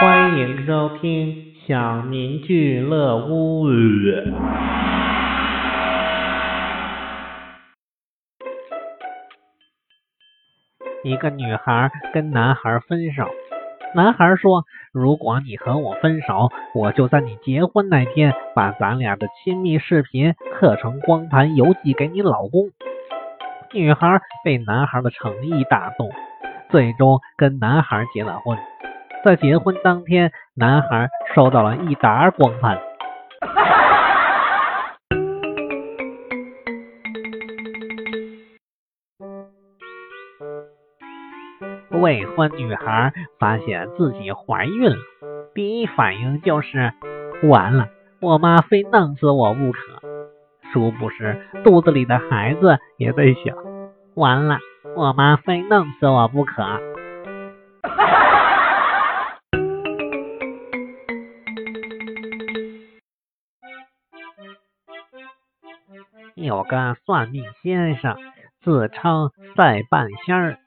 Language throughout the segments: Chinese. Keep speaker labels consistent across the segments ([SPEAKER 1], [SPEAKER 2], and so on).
[SPEAKER 1] 欢迎收听小明俱乐屋。一个女孩跟男孩分手，男孩说：“如果你和我分手，我就在你结婚那天把咱俩的亲密视频刻成光盘邮寄给你老公。”女孩被男孩的诚意打动，最终跟男孩结了婚。在结婚当天，男孩收到了一沓光盘，未婚女孩发现自己怀孕了，第一反应就是完了，我妈非弄死我不可。殊不知，肚子里的孩子也在想，完了，我妈非弄死我不可。有个算命先生自称赛半仙儿，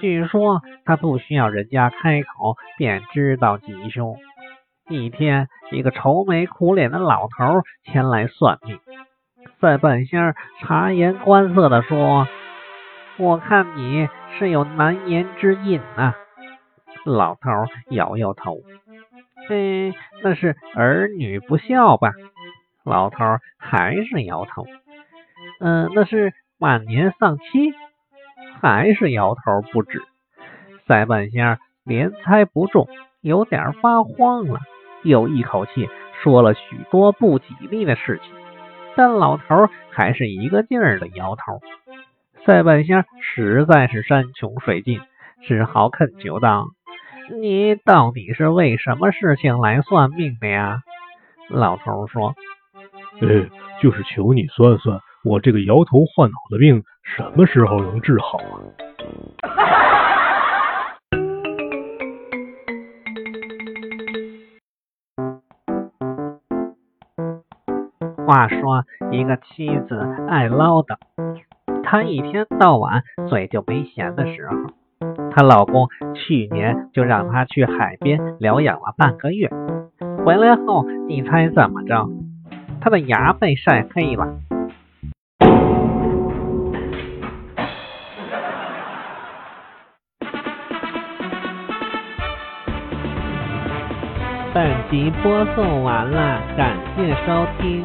[SPEAKER 1] 据说他不需要人家开口便知道吉凶。一天，一个愁眉苦脸的老头前来算命，赛半仙儿察言观色的说：“我看你是有难言之隐啊。”老头摇摇头：“嘿，那是儿女不孝吧？”老头还是摇头。嗯，那是晚年丧妻，还是摇头不止。赛半仙连猜不中，有点发慌了，又一口气说了许多不吉利的事情，但老头还是一个劲儿的摇头。赛半仙实在是山穷水尽，只好恳求道：“你到底是为什么事情来算命的呀？”老头说：“
[SPEAKER 2] 呃，就是求你算算。”我这个摇头晃脑的病什么时候能治好啊？
[SPEAKER 1] 话说，一个妻子爱唠叨，她一天到晚嘴就没闲的时候。她老公去年就让她去海边疗养了半个月，回来后，你猜怎么着？她的牙被晒黑了。本集播送完了，感谢收听。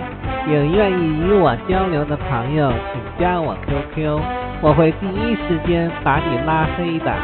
[SPEAKER 1] 有愿意与我交流的朋友，请加我 QQ，我会第一时间把你拉黑的。